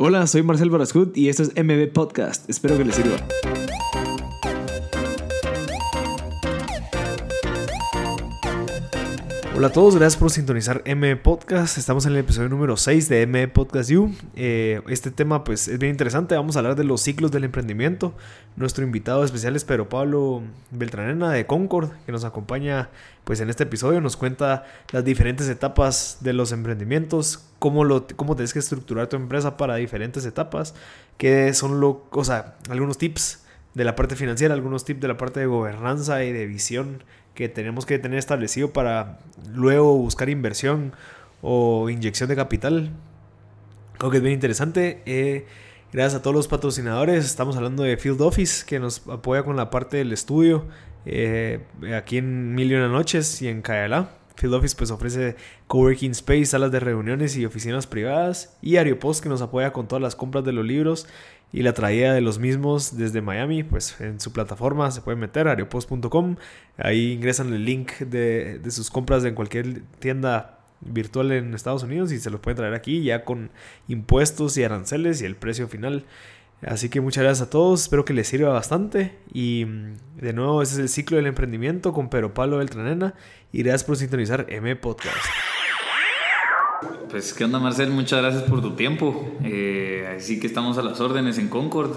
Hola, soy Marcel Barascut y esto es MB Podcast. Espero que les sirva. Hola a todos, gracias por sintonizar M Podcast. Estamos en el episodio número 6 de M Podcast You. Eh, este tema pues es bien interesante. Vamos a hablar de los ciclos del emprendimiento. Nuestro invitado especial es Pedro Pablo Beltranena de Concord, que nos acompaña pues en este episodio. Nos cuenta las diferentes etapas de los emprendimientos, cómo, lo, cómo tienes que estructurar tu empresa para diferentes etapas, qué son lo, o sea, algunos tips de la parte financiera, algunos tips de la parte de gobernanza y de visión que tenemos que tener establecido para luego buscar inversión o inyección de capital. Creo que es bien interesante. Eh, gracias a todos los patrocinadores. Estamos hablando de Field Office, que nos apoya con la parte del estudio eh, aquí en Mil y Noches y en Cayala. Field Office pues ofrece coworking space, salas de reuniones y oficinas privadas. Y Ariopost que nos apoya con todas las compras de los libros y la traída de los mismos desde Miami, pues en su plataforma se pueden meter, ariopost.com, ahí ingresan el link de, de, sus compras en cualquier tienda virtual en Estados Unidos y se los pueden traer aquí ya con impuestos y aranceles y el precio final. Así que muchas gracias a todos, espero que les sirva bastante y mm, de nuevo ese es el ciclo del emprendimiento con Pedro Pablo Beltranena y gracias por sintonizar M Podcast. Pues qué onda Marcel, muchas gracias por tu tiempo. Eh, así que estamos a las órdenes en Concord.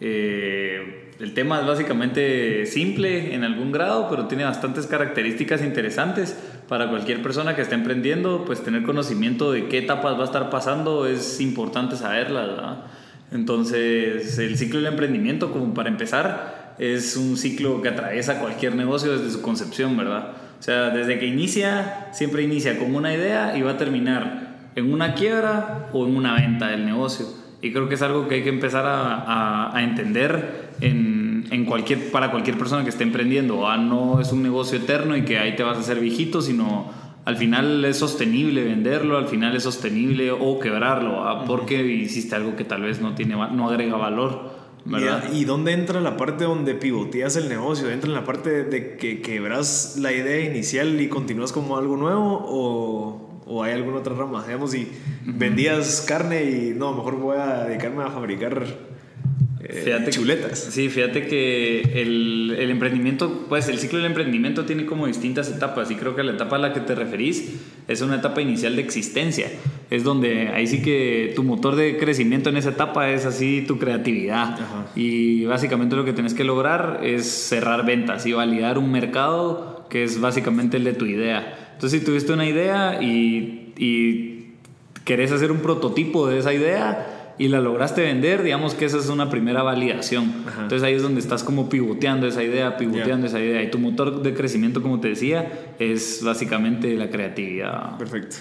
Eh, el tema es básicamente simple en algún grado, pero tiene bastantes características interesantes para cualquier persona que esté emprendiendo. Pues tener conocimiento de qué etapas va a estar pasando es importante saberlas. ¿verdad? Entonces el ciclo del emprendimiento, como para empezar, es un ciclo que atraviesa cualquier negocio desde su concepción, ¿verdad? O sea, desde que inicia, siempre inicia con una idea y va a terminar en una quiebra o en una venta del negocio. Y creo que es algo que hay que empezar a, a, entender en, en, cualquier, para cualquier persona que esté emprendiendo. Ah, no es un negocio eterno y que ahí te vas a hacer viejito, sino al final es sostenible venderlo, al final es sostenible o quebrarlo, ah, porque hiciste algo que tal vez no, tiene, no agrega valor. ¿Y dónde entra la parte donde pivoteas el negocio? ¿Entra en la parte de que quebras la idea inicial y continúas como algo nuevo? ¿O, o hay alguna otra rama? Digamos, si vendías carne y no, mejor voy a dedicarme a fabricar fíjate, chuletas. Sí, fíjate que el, el, emprendimiento, pues el ciclo del emprendimiento tiene como distintas etapas y creo que la etapa a la que te referís es una etapa inicial de existencia. Es donde ahí sí que tu motor de crecimiento en esa etapa es así tu creatividad. Y básicamente lo que tienes que lograr es cerrar ventas y validar un mercado que es básicamente el de tu idea. Entonces si tuviste una idea y, y querés hacer un prototipo de esa idea, y la lograste vender, digamos que esa es una primera validación. Entonces ahí es donde estás como pivoteando esa idea, pivoteando esa idea. Y tu motor de crecimiento, como te decía, es básicamente la creatividad. Perfecto.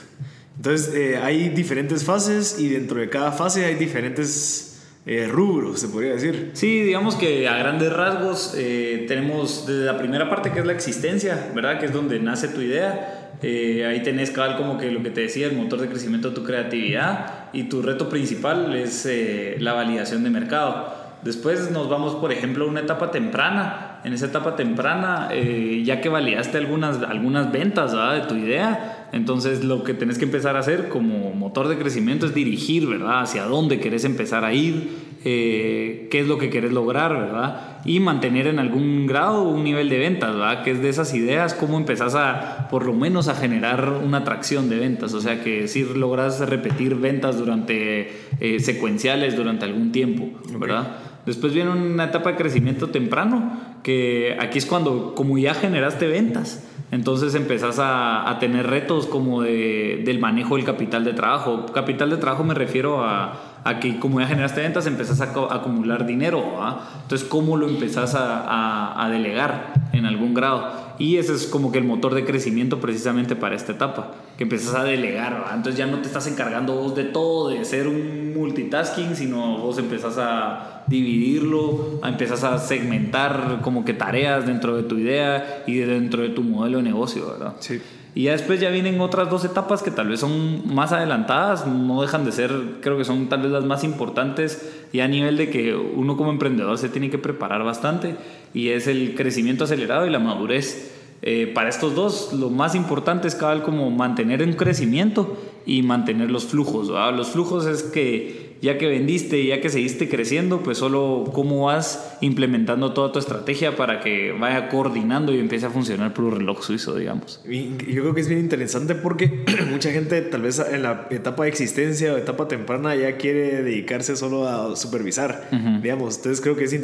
Entonces eh, hay diferentes fases y dentro de cada fase hay diferentes eh, rubros, se podría decir. Sí, digamos que a grandes rasgos eh, tenemos desde la primera parte que es la existencia, ¿verdad? Que es donde nace tu idea eh, ahí tenés cabal como que lo que te decía, el motor de crecimiento tu creatividad y tu reto principal es eh, la validación de mercado. Después nos vamos, por ejemplo, a una etapa temprana. En esa etapa temprana, eh, ya que validaste algunas, algunas ventas de tu idea, entonces lo que tenés que empezar a hacer como motor de crecimiento es dirigir, ¿verdad? Hacia dónde querés empezar a ir, eh, qué es lo que querés lograr, ¿verdad? Y mantener en algún grado un nivel de ventas, ¿verdad? Que es de esas ideas, cómo empezás a, por lo menos, a generar una atracción de ventas. O sea, que si logras repetir ventas durante, eh, secuenciales durante algún tiempo, ¿verdad? Después viene una etapa de crecimiento temprano, que aquí es cuando, como ya generaste ventas, entonces empezás a, a tener retos como de, del manejo del capital de trabajo. Capital de trabajo me refiero a a que como ya generaste ventas empezás a, acumular dinero. Entonces, ¿cómo lo empezás a, delegar en algún grado? Y ese es como que el motor de crecimiento precisamente para esta etapa, que empezás a delegar. Entonces ya no te estás encargando vos de todo, de ser un multitasking, sino vos empezás a dividirlo, empezás a segmentar como que tareas dentro de tu idea y dentro de tu modelo de negocio, ¿verdad? Sí. Y ya después ya vienen otras dos etapas que tal vez son más adelantadas, no dejan de ser, creo que son tal vez las más importantes y a nivel de que uno como emprendedor se tiene que preparar bastante y es el crecimiento acelerado y la madurez. Eh, para estos dos, lo más importante es cada como mantener un crecimiento y mantener los flujos. Los flujos es que ya que vendiste, ya que seguiste creciendo, pues solo cómo vas implementando toda tu estrategia para que vaya coordinando y empiece a funcionar por un reloj suizo, digamos. Y yo creo que es bien interesante porque mucha gente tal vez en la etapa de existencia o etapa temprana ya quiere dedicarse solo a supervisar, digamos. Entonces creo que es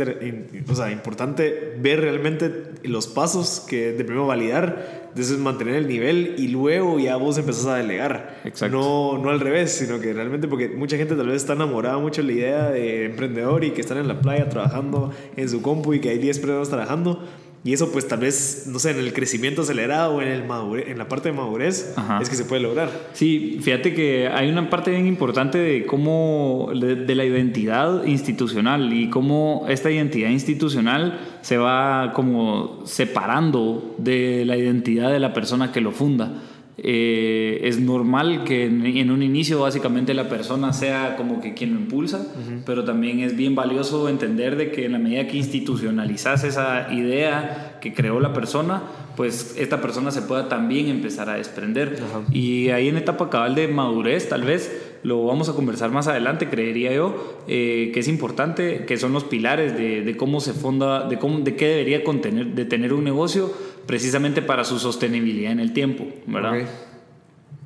o sea, importante ver realmente los pasos que de primero validar entonces mantener el nivel y luego ya vos empezás a delegar. Exacto. No, no al revés, sino que realmente porque mucha gente tal vez está enamorada mucho de la idea de emprendedor y que están en la playa trabajando en su compu y que hay 10 personas trabajando y eso pues tal vez, no sé, en el crecimiento acelerado o en, el en la parte de madurez es que se puede lograr. Sí, fíjate que hay una parte bien importante de cómo, de, la identidad institucional y cómo esta identidad institucional se va como separando de la identidad de la persona que lo funda. Eh, es normal que en, un inicio básicamente la persona sea como que quien lo impulsa, pero también es bien valioso entender de que en la medida que institucionalizas esa idea que creó la persona, pues esta persona se pueda también empezar a desprender. Y ahí en etapa cabal de madurez, tal vez lo vamos a conversar más adelante, creería yo, eh, que es importante, que son los pilares de, cómo se fonda, de, cómo, de qué debería contener, de tener un negocio precisamente para su sostenibilidad en el tiempo, ¿verdad?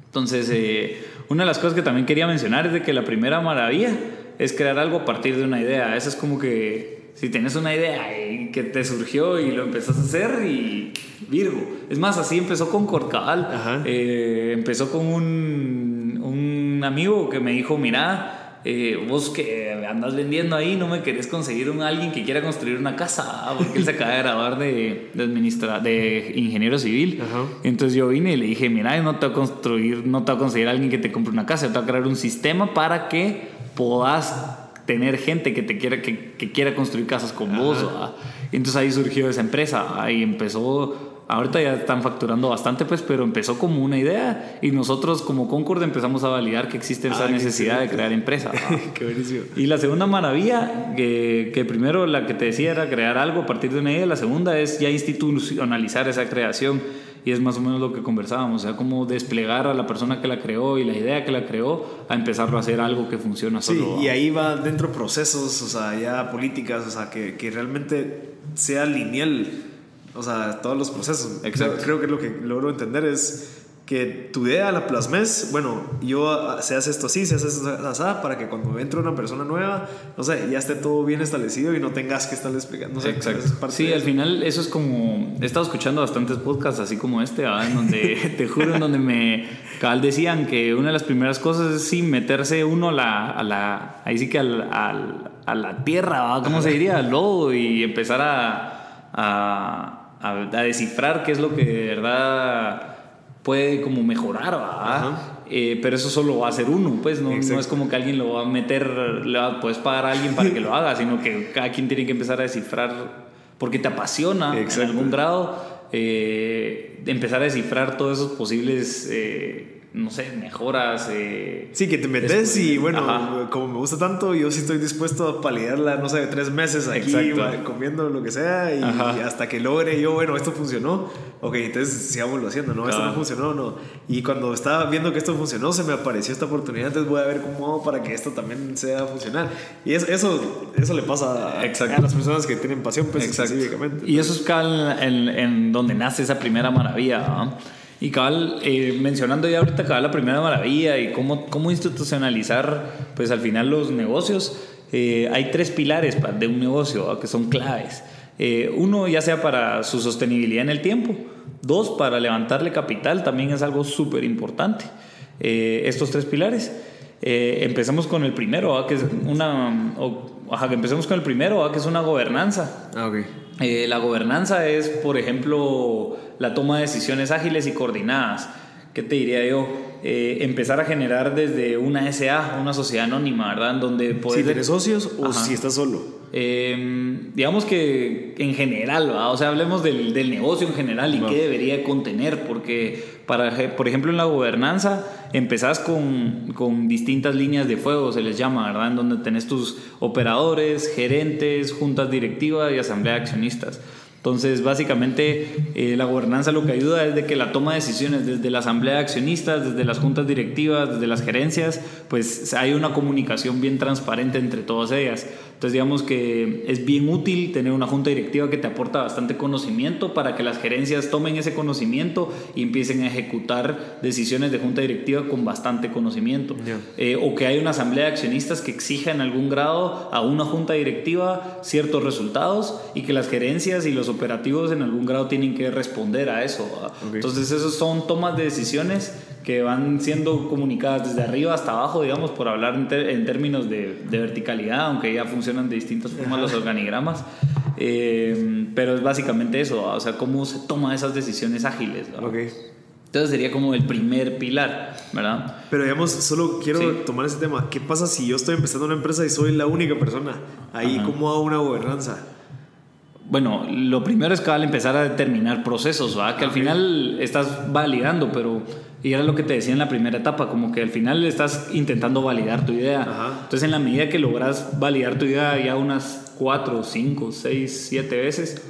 Entonces, eh, una de las cosas que también quería mencionar es de que la primera maravilla es crear algo a partir de una idea. Esa es como que si tienes una idea que te surgió y lo empezás a hacer y Virgo. Es más, así empezó con Corcabal. Eh, empezó con un, un amigo que me dijo, mira, eh, vos que andas vendiendo ahí, no me querés conseguir un alguien que quiera construir una casa, porque él se acaba de grabar de, de, de ingeniero civil. Entonces yo vine y le dije, mira, no te voy a construir, no te voy a conseguir a alguien que te compre una casa, te voy a crear un sistema para que puedas tener gente que te quiera que, que quiera construir casas con vos. Entonces ahí surgió esa empresa, ahí empezó Ahorita ya están facturando bastante, pues, pero empezó como una idea y nosotros como Concord empezamos a validar que existe esa ah, necesidad de crear empresa. qué buenísimo. Y la segunda maravilla, que, que, primero la que te decía era crear algo a partir de una idea, la segunda es ya institucionalizar esa creación y es más o menos lo que conversábamos, o sea, cómo desplegar a la persona que la creó y la idea que la creó a empezarlo a hacer algo que funciona solo. Sí, y ahí va dentro procesos, o sea, ya políticas, o sea, que, que realmente sea lineal o sea, todos los procesos. Exacto. Creo, que lo que logro entender es que tu idea la plasmes, bueno, yo ah, se hace esto así, se hace esto así, para que cuando entre una persona nueva, no sé, ya esté todo bien establecido y no tengas que estar explicando. No sé, Exacto. Sí, al final eso es como, he estado escuchando bastantes podcasts así como este, en donde, te juro, en donde me, cabal decían que una de las primeras cosas es sí, meterse uno a la, a la ahí sí que al, al, a la tierra, ¿cómo se diría? Al lodo y empezar a, a a, descifrar qué es lo que de verdad puede como mejorar, eh, pero eso solo va a ser uno, pues no, no, es como que alguien lo va a meter, le va, puedes pagar a alguien para que lo haga, sino que cada quien tiene que empezar a descifrar porque te apasiona en algún grado, eh, empezar a descifrar todos esos posibles... Eh, no sé, mejoras. Eh, sí, que te metes y bueno, como me gusta tanto, yo sí estoy dispuesto a paliarla, no sé, tres meses aquí comiendo lo que sea y, hasta que logre yo, bueno, esto funcionó, ok, entonces sigámoslo haciendo, ¿no? Esto no funcionó, no. Y cuando estaba viendo que esto funcionó, se me apareció esta oportunidad, entonces voy a ver cómo hago para que esto también sea funcional. Y eso, eso, le pasa a, las personas que tienen pasión, pues, específicamente. Y eso es en, en, donde nace esa primera maravilla, y cabal, eh, mencionando ya ahorita cabal la primera maravilla y cómo, cómo institucionalizar pues al final los negocios, eh, hay tres pilares de un negocio que son claves. Eh, uno ya sea para su sostenibilidad en el tiempo, dos para levantarle capital, también es algo súper importante. estos tres pilares. empezamos con el primero, que es una... que empecemos con el primero, que es una gobernanza. Ah, okay. Eh, la gobernanza es, por ejemplo, la toma de decisiones ágiles y coordinadas. ¿Qué te diría yo? Eh, empezar a generar desde una SA, una sociedad anónima, ¿verdad? donde Si tienes socios o si estás solo. Em, digamos que en general, o sea, hablemos del, del, negocio en general y qué debería contener, porque, para, por ejemplo, en la gobernanza empezás con, con, distintas líneas de fuego, se les llama, ¿verdad? En donde tenés tus operadores, gerentes, juntas directivas y asamblea de accionistas. Entonces, básicamente, eh, la gobernanza lo que ayuda es de que la toma de decisiones desde la asamblea de accionistas, desde las juntas directivas, desde las gerencias, pues hay una comunicación bien transparente entre todas ellas. Entonces digamos que es bien útil tener una junta directiva que te aporta bastante conocimiento para que las gerencias tomen ese conocimiento y empiecen a ejecutar decisiones de junta directiva con bastante conocimiento. Eh, o que haya una asamblea de accionistas que exija en algún grado a una junta directiva ciertos resultados y que las gerencias y los operativos en algún grado tienen que responder a eso. Entonces esos son tomas de decisiones que van siendo comunicadas desde arriba hasta abajo, digamos, por hablar en, términos de, verticalidad, aunque ya funcionan de distintas formas los organigramas. Eh, pero es básicamente eso, o sea, cómo se toman esas decisiones ágiles. Entonces sería como el primer pilar, ¿verdad? Pero digamos, solo quiero tomar ese tema. ¿Qué pasa si yo estoy empezando una empresa y soy la única persona? Ahí, ¿cómo hago una gobernanza? Bueno, lo primero es que al empezar a determinar procesos, ¿va? Que al final estás validando, pero y era lo que te decía en la primera etapa, como que al final estás intentando validar tu idea. Entonces, en la medida que logras validar tu idea ya unas 4, 5, 6, 7 veces,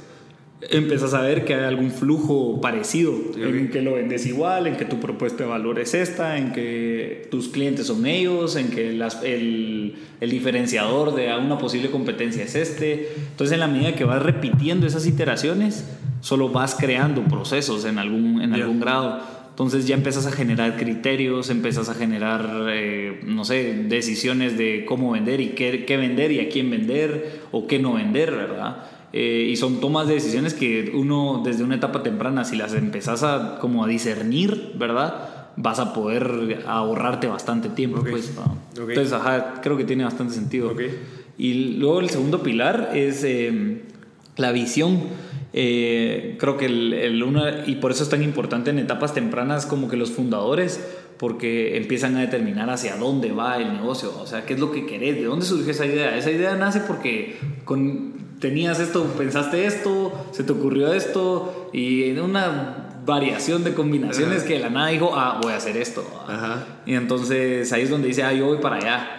empiezas a ver que hay algún flujo parecido, en que lo vendes igual, en que tu propuesta de valor es esta, en que tus clientes son ellos, en que las, el, el, diferenciador de una posible competencia es este. Entonces, en la medida que vas repitiendo esas iteraciones, solo vas creando procesos en algún, en algún grado. Entonces ya empiezas a generar criterios, empiezas a generar, eh, no sé, decisiones de cómo vender y qué, qué, vender y a quién vender o qué no vender, ¿verdad? Eh, y son tomas de decisiones que uno desde una etapa temprana, si las empezás a, como a discernir, ¿verdad? Vas a poder ahorrarte bastante tiempo. Pues, Entonces, ajá, creo que tiene bastante sentido. Y luego el segundo pilar es eh, la visión. Eh, creo que el, el una, y por eso es tan importante en etapas tempranas como que los fundadores, porque empiezan a determinar hacia dónde va el negocio, o sea, qué es lo que querés, de dónde surge esa idea. Esa idea nace porque con, tenías esto, pensaste esto, se te ocurrió esto, y en una variación de combinaciones que de la nada dijo, ah, voy a hacer esto. Y entonces ahí es donde dice, ah, yo voy para allá.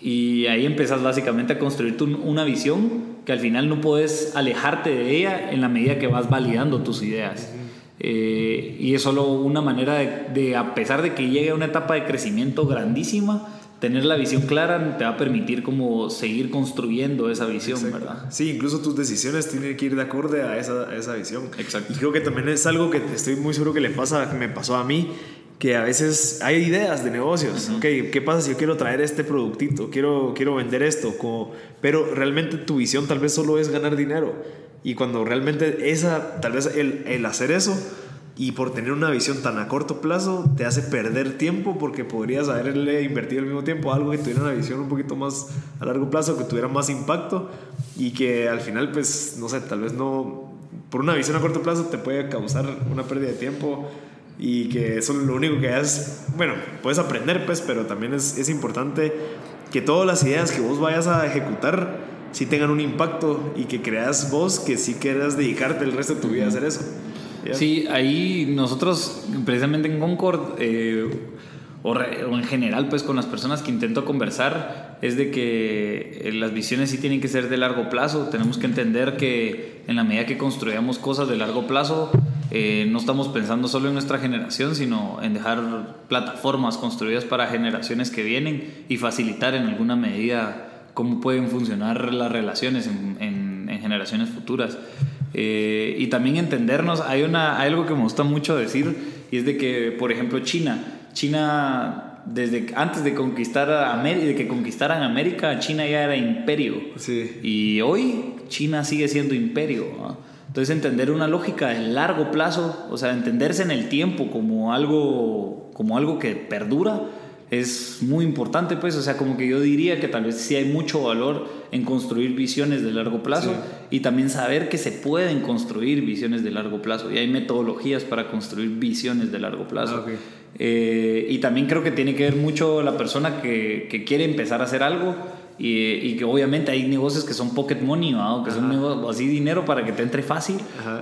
Y ahí empiezas básicamente a construir tu, una visión que al final no puedes alejarte de ella en la medida que vas validando tus ideas. Eh, y es solo una manera de, a pesar de que llegue a una etapa de crecimiento grandísima, tener la visión clara te va a permitir como seguir construyendo esa visión, ¿verdad? Sí, incluso tus decisiones tienen que ir de acorde a esa, a esa visión. Exacto. Y creo que también es algo que estoy muy seguro que le pasa, que me pasó a mí, que a veces hay ideas de negocios. ¿Qué pasa si yo quiero traer este productito? Quiero, quiero vender esto. Como, pero realmente tu visión tal vez solo es ganar dinero. Y cuando realmente esa, tal vez el, el hacer eso y por tener una visión tan a corto plazo te hace perder tiempo porque podrías haberle invertido el mismo tiempo a algo que tuviera una visión un poquito más a largo plazo, que tuviera más impacto y que al final pues no sé, tal vez no, por una visión a corto plazo te puede causar una pérdida de tiempo y que eso lo único que es, bueno, puedes aprender pues, pero también es, es importante que todas las ideas que vos vayas a ejecutar sí tengan un impacto y que creas vos que sí quieras dedicarte el resto de tu vida a hacer eso. Sí, ahí nosotros precisamente en Concord eh, o, en general pues con las personas que intento conversar es de que eh, las visiones sí tienen que ser de largo plazo, tenemos que entender que en la medida que construyamos cosas de largo plazo eh, no estamos pensando solo en nuestra generación, sino en dejar plataformas construidas para generaciones que vienen y facilitar en alguna medida cómo pueden funcionar las relaciones en, generaciones futuras. Eh, y también entendernos, hay, una, algo que me gusta mucho decir, y es de que, por ejemplo, China, China desde antes de conquistar a de que conquistaran América, China ya era imperio. Y hoy China sigue siendo imperio. Entonces entender una lógica de largo plazo, o sea, entenderse en el tiempo como algo, como algo que perdura, es muy importante, pues, o sea, como que yo diría que tal vez sí hay mucho valor en construir visiones de largo plazo y también saber que se pueden construir visiones de largo plazo y hay metodologías para construir visiones de largo plazo. Ah, eh, y también creo que tiene que ver mucho la persona que, que quiere empezar a hacer algo y, que obviamente hay negocios que son pocket money, ¿no? que son así dinero para que te entre fácil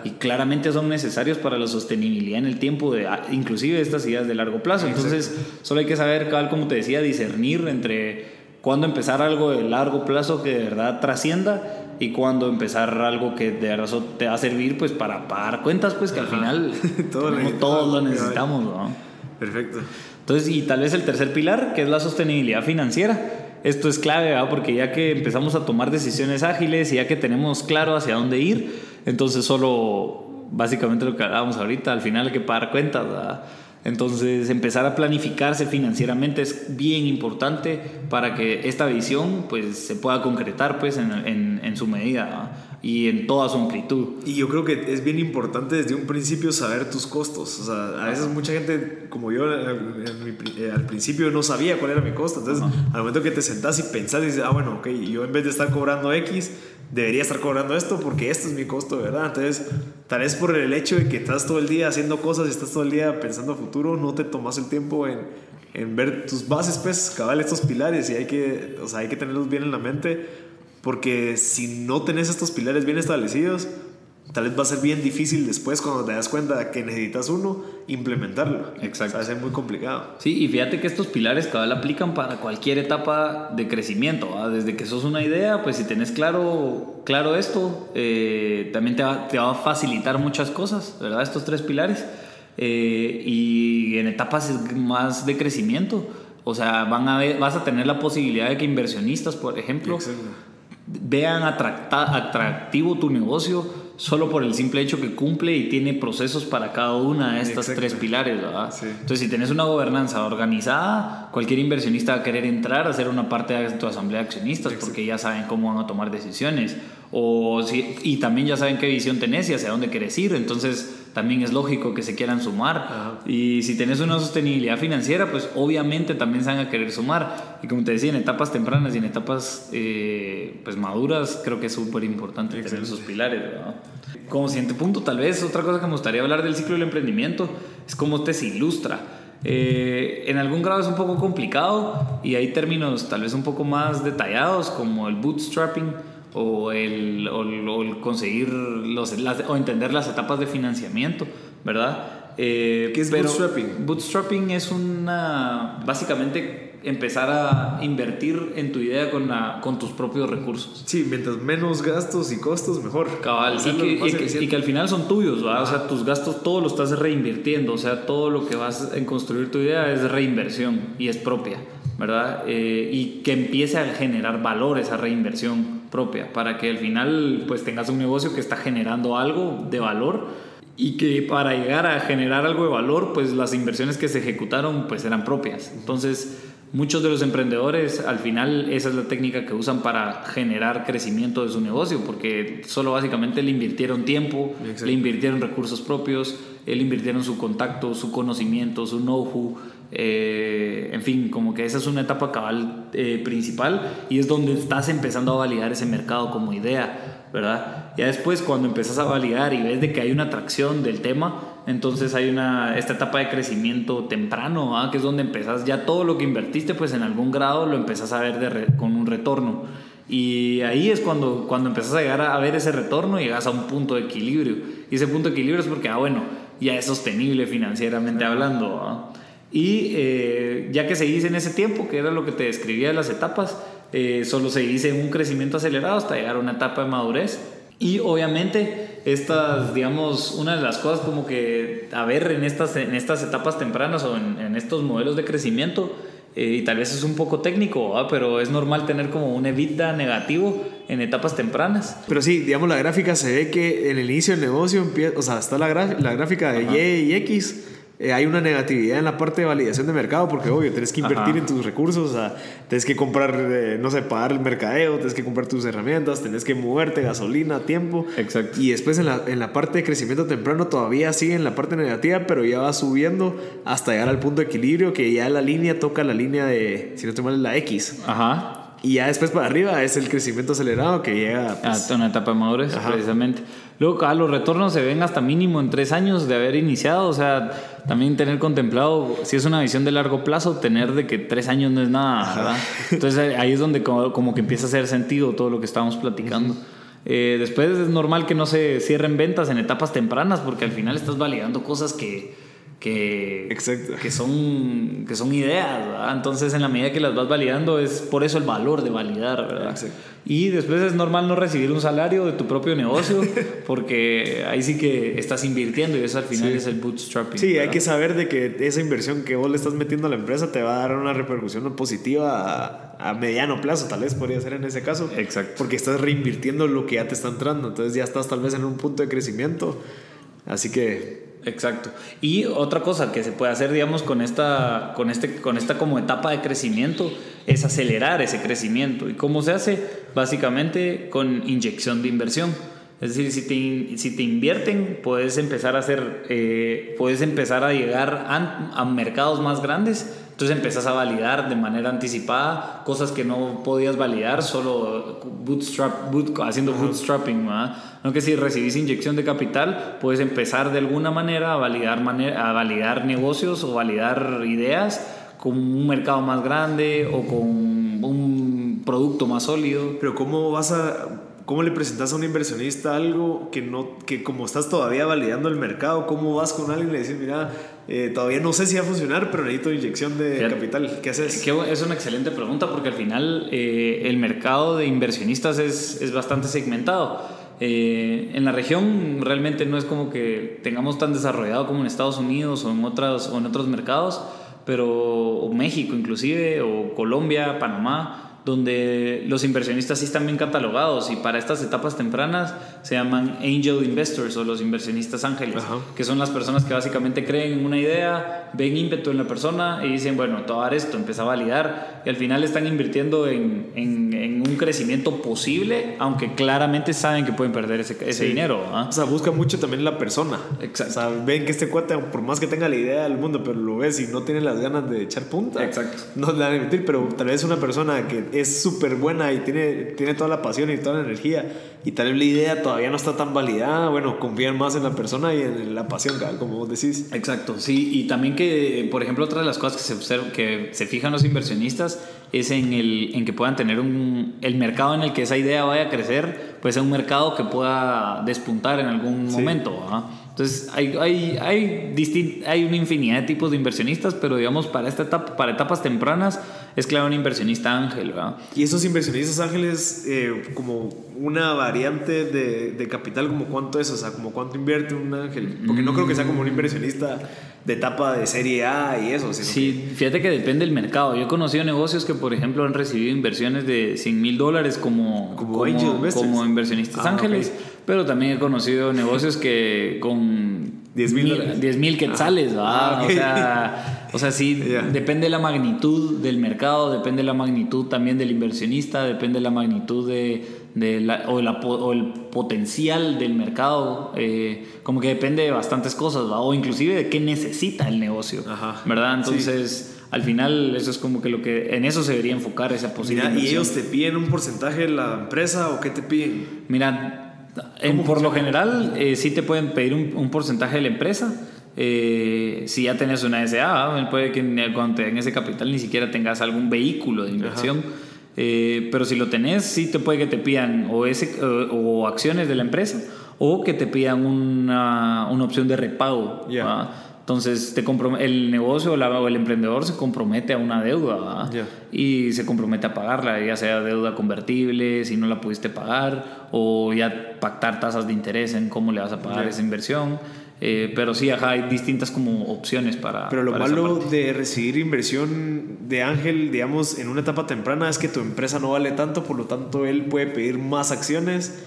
y claramente son necesarios para la sostenibilidad en el tiempo, de, ah, inclusive estas ideas de largo plazo. Entonces, solo hay que saber, como te decía, discernir entre cuándo empezar algo de largo plazo que de verdad trascienda y cuándo empezar algo que de verdad te va a servir pues para pagar cuentas, pues que al final todos lo necesitamos, ¿no? Perfecto. Entonces, y tal vez el tercer pilar, que es la sostenibilidad financiera. Esto es clave, ¿verdad? porque ya que empezamos a tomar decisiones ágiles y ya que tenemos claro hacia dónde ir, entonces solo básicamente lo que hablábamos ahorita, al final hay que pagar cuentas. ¿verdad? Entonces, empezar a planificarse financieramente es bien importante para que esta visión pues, se pueda concretar pues, en, en, en su medida y en toda su amplitud. Y yo creo que es bien importante desde un principio saber tus costos. O sea, a veces mucha gente, como yo eh, al principio no sabía cuál era mi costo. Entonces, al momento que te sentás y pensás dices, ah, bueno, ok, yo en vez de estar cobrando X, debería estar cobrando esto porque esto es mi costo, ¿verdad? Entonces, tal vez por el hecho de que estás todo el día haciendo cosas y estás todo el día pensando a futuro, no te tomas el tiempo en, en ver tus bases, pues, cabal estos pilares y hay que, o sea, hay que tenerlos bien en la mente porque si no tenés estos pilares bien establecidos, tal vez va a ser bien difícil después cuando te das cuenta que necesitas uno, implementarlo. Exacto. va a ser muy complicado. Sí, y fíjate que estos pilares cada vez aplican para cualquier etapa de crecimiento. Desde que sos una idea, pues si tenés claro, claro esto, eh, también te va, te va, a facilitar muchas cosas, ¿verdad? Estos tres pilares. Eh, y en etapas más de crecimiento. O sea, van a ver, vas a tener la posibilidad de que inversionistas, por ejemplo, vean atractivo tu negocio solo por el simple hecho que cumple y tiene procesos para cada una de estas tres pilares, ¿verdad? Entonces, si tienes una gobernanza organizada, cualquier inversionista va a querer entrar a ser una parte de tu asamblea de accionistas porque ya saben cómo van a tomar decisiones. O si, y también ya saben qué visión tenés y hacia dónde querés ir. Entonces, también es lógico que se quieran sumar. Y si tenés una sostenibilidad financiera, pues obviamente también se van a querer sumar. Y como te decía, en etapas tempranas y en etapas eh, pues maduras, creo que es súper importante tener esos pilares. Como siguiente punto, tal vez otra cosa que me gustaría hablar del ciclo del emprendimiento es cómo te se ilustra. Eh, en algún grado es un poco complicado y hay términos tal vez un poco más detallados como el bootstrapping o el, o, conseguir los, o entender las etapas de financiamiento, ¿verdad? Eh, ¿Qué es bootstrapping? Bootstrapping es una, básicamente empezar a invertir en tu idea con, la, con tus propios recursos. Sí, mientras menos gastos y costos, mejor. Cabal, y que, y, que, al final son tuyos, ¿verdad? O sea, tus gastos todo lo estás reinvirtiendo, o sea, todo lo que vas en construir tu idea es reinversión y es propia, ¿verdad? Eh, y que empiece a generar valor esa reinversión propia, para que al final pues tengas un negocio que está generando algo de valor y que para llegar a generar algo de valor pues las inversiones que se ejecutaron pues eran propias. Entonces muchos de los emprendedores al final esa es la técnica que usan para generar crecimiento de su negocio porque solo básicamente le invirtieron tiempo, le invirtieron recursos propios, le invirtieron su contacto, su conocimiento, su know-how eh, en fin, como que esa es una etapa cabal eh, principal y es donde estás empezando a validar ese mercado como idea, ¿verdad? Ya después cuando empiezas a validar y ves de que hay una atracción del tema, entonces hay una, esta etapa de crecimiento temprano, que es donde empezás ya todo lo que invertiste, pues en algún grado lo empezás a ver de con un retorno. Y ahí es cuando, cuando empezás a llegar a ver ese retorno y llegas a un punto de equilibrio. Y ese punto de equilibrio es porque, ah, bueno, ya es sostenible financieramente hablando. Y eh, ya que seguís en ese tiempo, que era lo que te describía de las etapas, eh, solo seguís en un crecimiento acelerado hasta llegar a una etapa de madurez. Y obviamente, estas, digamos, una de las cosas como que a ver en estas, en estas etapas tempranas o en, estos modelos de crecimiento, eh, y tal vez es un poco técnico, pero es normal tener como un EBITDA negativo en etapas tempranas. Pero sí, digamos, la gráfica se ve que en el inicio del negocio, empieza, o sea, está la, la gráfica de Y y X eh, hay una negatividad en la parte de validación de mercado porque, obvio, tienes que invertir en tus recursos, o sea, tienes que comprar, eh, no sé, pagar el mercadeo, tienes que comprar tus herramientas, tienes que moverte, gasolina, tiempo. Exacto. Y después en la, en la parte de crecimiento temprano todavía sigue en la parte negativa, pero ya va subiendo hasta llegar al punto de equilibrio que ya la línea toca la línea de, si no te mal, la X. Ajá. Y ya después para arriba es el crecimiento acelerado que llega a pues, una etapa de madurez, precisamente. Luego, cada los retornos se ven hasta mínimo en tres años de haber iniciado. O sea, también tener contemplado, si es una visión de largo plazo, tener de que tres años no es nada, ¿verdad? Entonces ahí es donde como, que empieza a hacer sentido todo lo que estábamos platicando. Eh, después es normal que no se cierren ventas en etapas tempranas porque al final estás validando cosas que que, Exacto. que, son, que son ideas, ¿verdad? Entonces, en la medida que las vas validando, es por eso el valor de validar, ¿verdad? Exacto. Y después es normal no recibir un salario de tu propio negocio, porque ahí sí que estás invirtiendo y eso al final Sí. es el bootstrapping. Sí, hay ¿verdad? que saber de que esa inversión que vos le estás metiendo a la empresa te va a dar una repercusión positiva a, a mediano plazo, tal vez podría ser en ese caso. Exacto. Porque estás reinvirtiendo lo que ya te está entrando, entonces ya estás tal vez en un punto de crecimiento. Así que Exacto. Y otra cosa que se puede hacer, digamos, con esta, con este, con esta como etapa de crecimiento es acelerar ese crecimiento. ¿Y cómo se hace? Básicamente con inyección de inversión. Es decir, si te, si te invierten, puedes empezar a hacer, eh, puedes empezar a llegar a mercados más grandes. Entonces empezás a validar de manera anticipada cosas que no podías validar solo bootstrap, boot- haciendo bootstrapping. ¿verdad? No que si recibís inyección de capital, puedes empezar de alguna manera a validar, a validar negocios o validar ideas con un mercado más grande o con un producto más sólido. Pero ¿cómo vas a cómo le presentas a un inversionista algo que no que como estás todavía validando el mercado, cómo vas con alguien y le dices, mira, eh, todavía no sé si va a funcionar, pero necesito inyección de Fíjate. capital. ¿Qué haces? Que es una excelente pregunta porque al final eh, el mercado de inversionistas es, es bastante segmentado. Eh, en la región realmente no es como que tengamos tan desarrollado como en Estados Unidos o en, otras, o en otros mercados, pero o México inclusive, o Colombia, Panamá, donde los inversionistas sí están bien catalogados y para estas etapas tempranas se llaman angel investors o los inversionistas ángeles, Ajá. que son las personas que básicamente creen en una idea, ven ímpetu en la persona y dicen, bueno, te voy a dar esto, empieza a validar y al final están invirtiendo en, en- en un crecimiento posible, aunque claramente saben que pueden perder ese, ese Sí. dinero. ¿ah? O sea, busca mucho también la persona. Exacto. O sea, ven que este cuate, por más que tenga la idea del mundo, pero lo ves y no tiene las ganas de echar punta. Exacto. No le van a invertir, pero tal vez una persona que es súper buena y tiene, tiene toda la pasión y toda la energía y tal vez la idea todavía no está tan validada, bueno, confían más en la persona y en la pasión, como vos decís. Exacto, sí, y también que, por ejemplo, otra de las cosas que se, observa, que se fijan los inversionistas es en, el, en que puedan tener un, el mercado en el que esa idea vaya a crecer, pues es un mercado que pueda despuntar en algún Sí. momento. ¿ah? Entonces, hay, hay, hay, distin- hay una infinidad de tipos de inversionistas, pero digamos, para, esta etapa, para etapas tempranas es claro un inversionista ángel, ¿verdad? Y esos inversionistas ángeles, eh, como una variante de, de capital, como cuánto es, o sea, como cuánto invierte un ángel. Porque no creo que sea como un inversionista de etapa de serie A y eso, sino Sí, fíjate que depende del mercado. Yo he conocido negocios que, por ejemplo, han recibido inversiones de 100 mil dólares como, Como inversionistas Ah, ángeles. Pero también he conocido negocios que con 10 mil dólares. 10 mil quetzales, ¿va? Ah, ok. o, sea, o sea, sí, Ya. depende de la magnitud del mercado, depende de la magnitud también del inversionista, depende de la magnitud de, de la- o, la o el potencial del mercado, eh, como que depende de bastantes cosas, ¿va? o inclusive de qué necesita el negocio, Ajá. ¿verdad? Sí. Entonces, al final, eso es como que lo que en eso se debería enfocar esa posible Mira, ¿y ellos te piden un porcentaje de la empresa o qué te piden? Mira, en- por lo general eh, sí te pueden pedir un, un porcentaje de la empresa. Eh, si ya tenés una SA, ¿ah? puede que cuando te den ese capital ni siquiera tengas algún vehículo de inversión. Eh, pero si lo tenés, sí te puede que te pidan o, ese, o, o acciones de la empresa o que te pidan una, una opción de repago. Ya. ¿ah? Entonces te el negocio o, la- o el emprendedor se compromete a una deuda ¿ah? Ya. y se compromete a pagarla, ya sea deuda convertible, si no la pudiste pagar, o ya pactar tasas de interés en cómo le vas a pagar esa inversión. Eh, pero sí, ajá, hay distintas como opciones para... Pero lo para malo de recibir inversión de ángel, digamos, en una etapa temprana es que tu empresa no vale tanto, por lo tanto él puede pedir más acciones,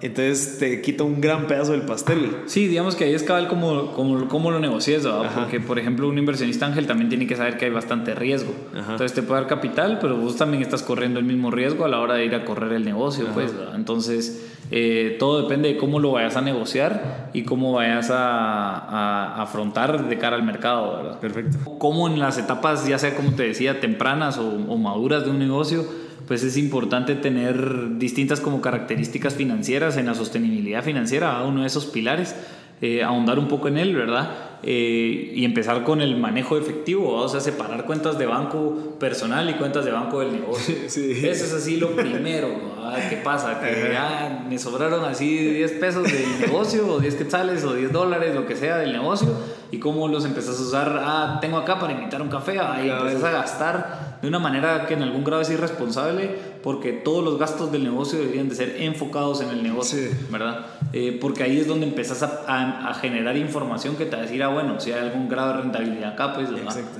entonces te quita un gran pedazo del pastel. Sí, digamos que ahí es cabal como, como, como lo negocies, ¿verdad? Ajá. porque por ejemplo un inversionista ángel también tiene que saber que hay bastante riesgo. Ajá. Entonces te puede dar capital, pero vos también estás corriendo el mismo riesgo a la hora de ir a correr el negocio, pues. ¿verdad? Entonces eh, todo depende de cómo lo vayas a negociar y cómo vayas a, a afrontar de cara al mercado, ¿verdad? Perfecto. Como en las etapas, ya sea como te decía, tempranas o, o maduras de un negocio, pues es importante tener distintas como características financieras en la sostenibilidad financiera, uno de esos pilares, eh, ahondar un poco en él, ¿verdad? Eh, y empezar con el manejo efectivo, ¿va? o sea, separar cuentas de banco personal y cuentas de banco del negocio. Sí. Eso es así lo primero, ¿va? ¿qué pasa? Que ya me sobraron así 10 pesos del negocio, o 10 quetzales, o 10 dólares, lo que sea del negocio y cómo los empezás a usar, ah, tengo acá para invitar un café, ahí empezás a gastar de una manera que en algún grado es irresponsable, porque todos los gastos del negocio deberían de ser enfocados en el negocio, ¿verdad? Eh, porque ahí es donde empezás a, a, generar información que te va a decir, ah, bueno, si hay algún grado de rentabilidad acá, pues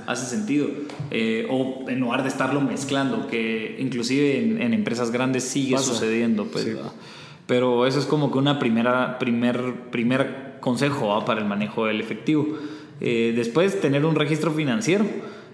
hace sentido. Eh, o en lugar de estarlo mezclando, que inclusive en, empresas grandes sigue sucediendo, pues, Pero eso es como que una primera, primer, primer consejo para el manejo del efectivo. Eh, después, tener un registro financiero.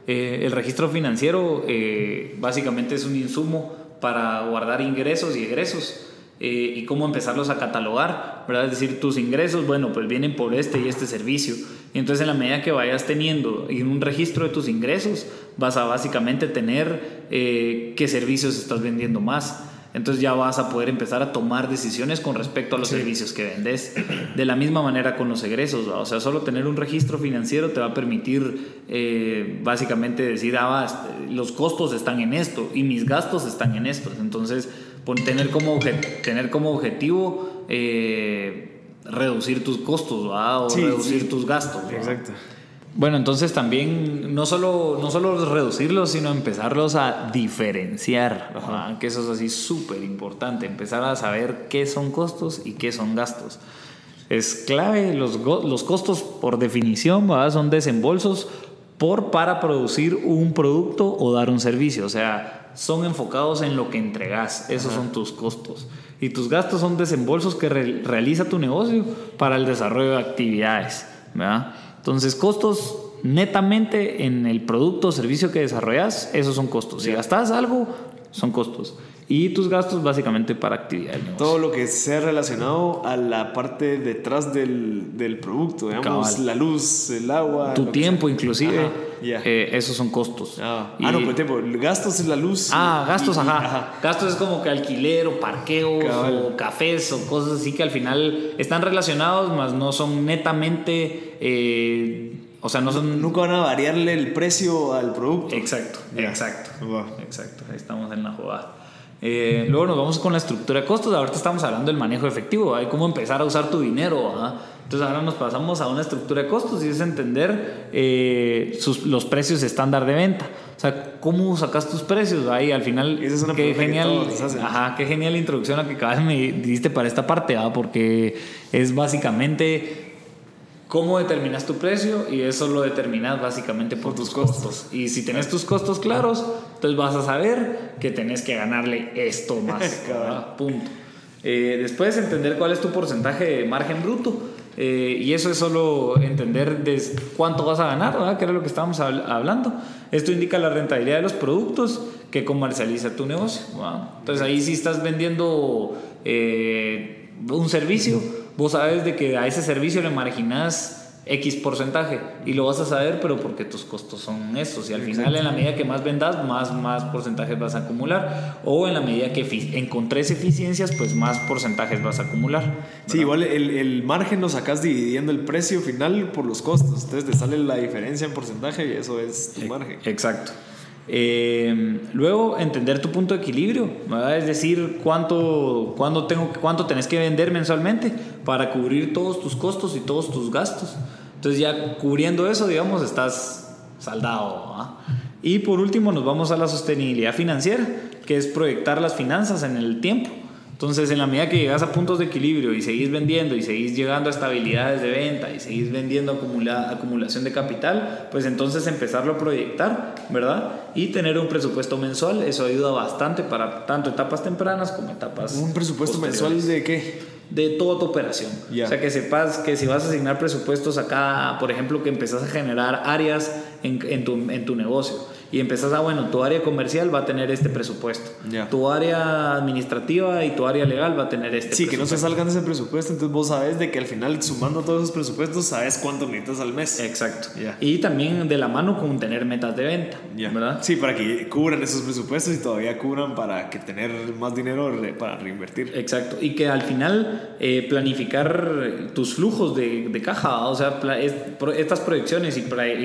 Eh, el registro financiero eh, básicamente es un insumo para guardar ingresos y egresos. y cómo empezarlos a catalogar, ¿verdad? Es decir, tus ingresos, bueno, pues vienen por este y este servicio. Y entonces en la medida que vayas teniendo en un registro de tus ingresos, vas a básicamente tener qué servicios estás vendiendo más entonces ya vas a poder empezar a tomar decisiones con respecto a los servicios que vendes. De la misma manera con los egresos, o sea, solo tener un registro financiero te va a permitir eh, básicamente decir, ah, los costos están en esto y mis gastos están en esto. Entonces, tener como, tener como objetivo eh, reducir tus costos o reducir tus gastos. Exacto. Bueno, entonces también no solo, no solo reducirlos, sino empezarlos a diferenciar, que eso es así súper importante, empezar a saber qué son costos y qué son gastos. Es clave, los, los costos por definición son desembolsos por para producir un producto o dar un servicio, o sea, son enfocados en lo que entregas, esos son tus costos. Y tus gastos son desembolsos que realiza tu negocio para el desarrollo de actividades. ¿verdad? Entonces, costos netamente en el producto o servicio que desarrollas, esos son costos. Si gastas algo, son costos. Y tus gastos básicamente para actividades. Todo lo que sea relacionado a la parte detrás del, del producto, digamos, la luz, el agua. Tu tiempo inclusive, eh, esos son costos. Ah, ah no, pues tiempo, gastos es la luz. Ah, gastos, ajá. Gastos es como que alquiler o parqueo o cafés o cosas así que al final están relacionados, mas no son netamente... Eh, o sea, no son... Nunca van a variarle el precio al producto. Exacto, exacto. Exacto, ahí estamos en la jugada. Eh, luego nos vamos con la estructura de costos. Ahorita estamos hablando del manejo efectivo, de cómo empezar a usar tu dinero. Entonces ahora nos pasamos a una estructura de costos y es entender eh, los precios estándar de venta. O sea, cómo sacas tus precios ahí al final. Esa es una qué genial, ajá, qué genial introducción a que cada vez me diste para esta parte, porque es básicamente cómo determinas tu precio y eso lo determinas básicamente por, tus costos. Y si tenés tus costos claros, entonces vas a saber que tenés que ganarle esto más. Punto. Eh, después entender cuál es tu porcentaje de margen bruto. Eh, y eso es solo entender cuánto vas a ganar, ¿verdad? que era lo que estábamos hablando. Esto indica la rentabilidad de los productos que comercializa tu negocio. Entonces ahí si estás vendiendo eh, un servicio, vos sabes de que a ese servicio le marginas X porcentaje y lo vas a saber, pero porque tus costos son estos. Y al final, en la medida que más vendas, más, más porcentajes vas a acumular. O en la medida que encontres eficiencias, pues más porcentajes vas a acumular. Sí, igual el, el, margen lo sacas dividiendo el precio final por los costos. Entonces te sale la diferencia en porcentaje y eso es tu margen. Exacto. Eh, luego, entender tu punto de equilibrio, es decir, cuánto, cuánto, tengo, cuánto tenés que vender mensualmente para cubrir todos tus costos y todos tus gastos. Entonces ya cubriendo eso, digamos, estás saldado. Y por último nos vamos a la sostenibilidad financiera, que es proyectar las finanzas en el tiempo. Entonces, en la medida que llegas a puntos de equilibrio y seguís vendiendo y seguís llegando a estabilidades de venta y seguís vendiendo acumulación de capital, pues entonces empezarlo a proyectar, ¿verdad? Y tener un presupuesto mensual, eso ayuda bastante para tanto etapas tempranas como etapas. ¿Un presupuesto mensual de qué? De toda tu operación. O sea, que sepas que si vas a asignar presupuestos acá, por ejemplo, que empezás a generar áreas en, en, tu, en tu negocio y empezás a, bueno, tu área comercial va a tener este presupuesto, tu área administrativa y tu área legal va a tener este sí, que no se salgan de ese presupuesto, entonces vos sabes de que al final sumando todos esos presupuestos sabes cuánto necesitas al mes. Exacto. Y también de la mano con tener metas de venta, ¿verdad? Sí, para que cubran esos presupuestos y todavía cubran para que tener más dinero para reinvertir. Exacto. Y que al final eh, planificar tus flujos de, de caja, o sea, estas proyecciones y,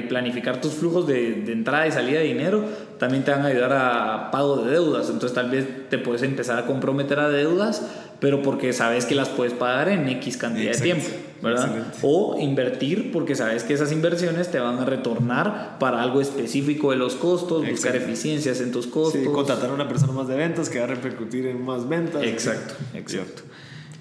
planificar tus flujos de, de entrada y salida de dinero dinero, también te van a ayudar a pago de deudas. Entonces tal vez te puedes empezar a comprometer a deudas, pero porque sabes que las puedes pagar en X cantidad de tiempo, ¿verdad? O invertir porque sabes que esas inversiones te van a retornar para algo específico de los costos, buscar eficiencias en tus costos. Sí, contratar a una persona más de ventas que va a repercutir en más ventas. Exacto, exacto.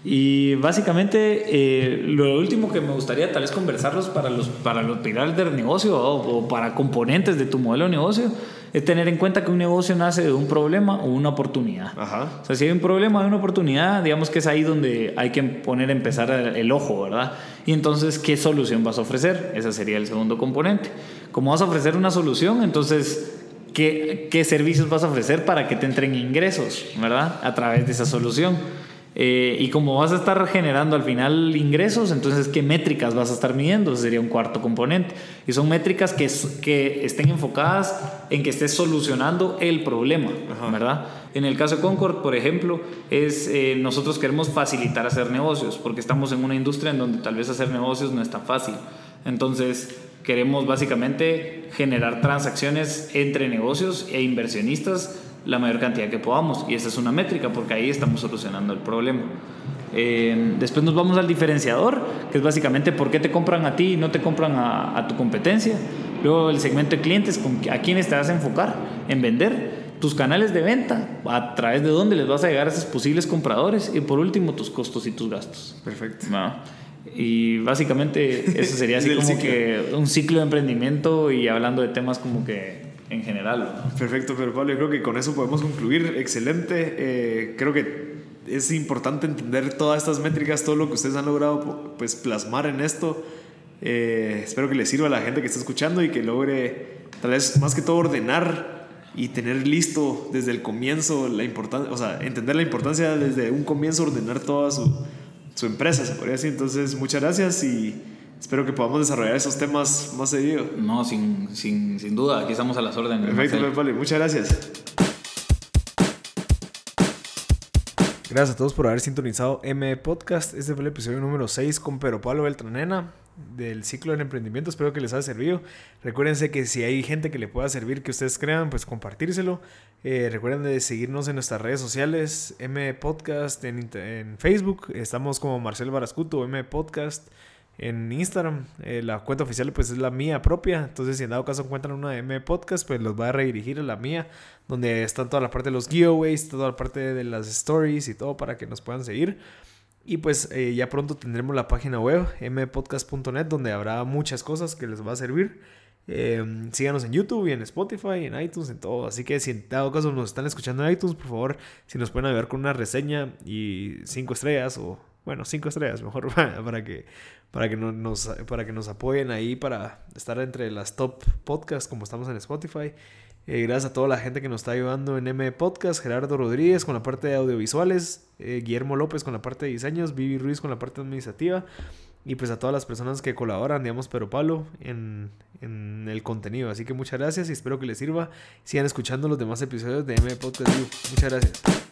Y básicamente eh, lo último que me gustaría tal vez conversarlos para los, para los pilares del negocio o, para componentes de tu modelo de negocio es tener en cuenta que un negocio nace de un problema o una oportunidad. O sea, si hay un problema o una oportunidad, digamos que es ahí donde hay que poner, empezar el ojo, ¿verdad? Y entonces, ¿qué solución vas a ofrecer? Ese sería el segundo componente. Como vas a ofrecer una solución, entonces ¿Qué, ¿qué, servicios vas a ofrecer para que te entren ingresos, ¿verdad? A través de esa solución. Eh, y como vas a estar generando al final ingresos, entonces, ¿qué métricas vas a estar midiendo? Ese sería un cuarto componente. Y son métricas que, que estén enfocadas en que estés solucionando el problema, ¿verdad? En el caso de Concord, por ejemplo, es eh, nosotros queremos facilitar hacer negocios, porque estamos en una industria en donde tal vez hacer negocios no es tan fácil. Entonces, queremos básicamente generar transacciones entre negocios e inversionistas la mayor cantidad que podamos. Y esa es una métrica porque ahí estamos solucionando el problema. Eh, después nos vamos al diferenciador, que es básicamente por qué te compran a ti y no te compran a, tu competencia. Luego el segmento de clientes, a quiénes te vas a enfocar en vender. Tus canales de venta, a través de dónde les vas a llegar a esos posibles compradores. Y por último, tus costos y tus gastos. Perfecto. Y básicamente eso sería así como que un ciclo de emprendimiento y hablando de temas como que en general. Perfecto, pero Pablo, yo creo que con eso podemos concluir. Excelente. Eh, creo que es importante entender todas estas métricas, todo lo que ustedes han logrado pues, plasmar en esto. Eh, espero que les sirva a la gente que está escuchando y que logre, tal vez más que todo, ordenar y tener listo desde el comienzo la importancia, o sea, entender la importancia desde un comienzo, ordenar toda su, su empresa, se podría decir. Entonces, muchas gracias y Espero que podamos desarrollar esos temas más seguido. No, sin, sin, sin duda, aquí estamos a las órdenes. Perfecto, Pali, muchas gracias. Gracias a todos por haber sintonizado M Podcast. Este fue el episodio número 6 con Pedro Pablo Beltranena del ciclo del emprendimiento. Espero que les haya servido. Recuérdense que si hay gente que le pueda servir, que ustedes crean, pues compartírselo. Eh, recuerden de seguirnos en nuestras redes sociales, M Podcast en, en Facebook. Estamos como Marcel Barascuto, M Podcast en Instagram. Eh, la cuenta oficial pues es la mía propia. Entonces si en dado caso encuentran una M Podcast pues los va a redirigir a la mía. Donde está toda la parte de los giveaways, toda la parte de las stories y todo para que nos puedan seguir. Y pues eh, ya pronto tendremos la página web mpodcast.net donde habrá muchas cosas que les va a servir. Eh, síganos en YouTube y en Spotify, en iTunes, en todo. Así que si en dado caso nos están escuchando en iTunes, por favor, si nos pueden ayudar con una reseña y cinco estrellas o bueno, cinco estrellas mejor para que, para que nos, para que nos apoyen ahí para estar entre las top podcasts como estamos en Spotify. Eh, gracias a toda la gente que nos está ayudando en M Podcast, Gerardo Rodríguez con la parte de audiovisuales, eh, Guillermo López con la parte de diseños, Vivi Ruiz con la parte administrativa y pues a todas las personas que colaboran, digamos, pero Palo, en, en el contenido. Así que muchas gracias y espero que les sirva. Sigan escuchando los demás episodios de M Podcast. Muchas gracias.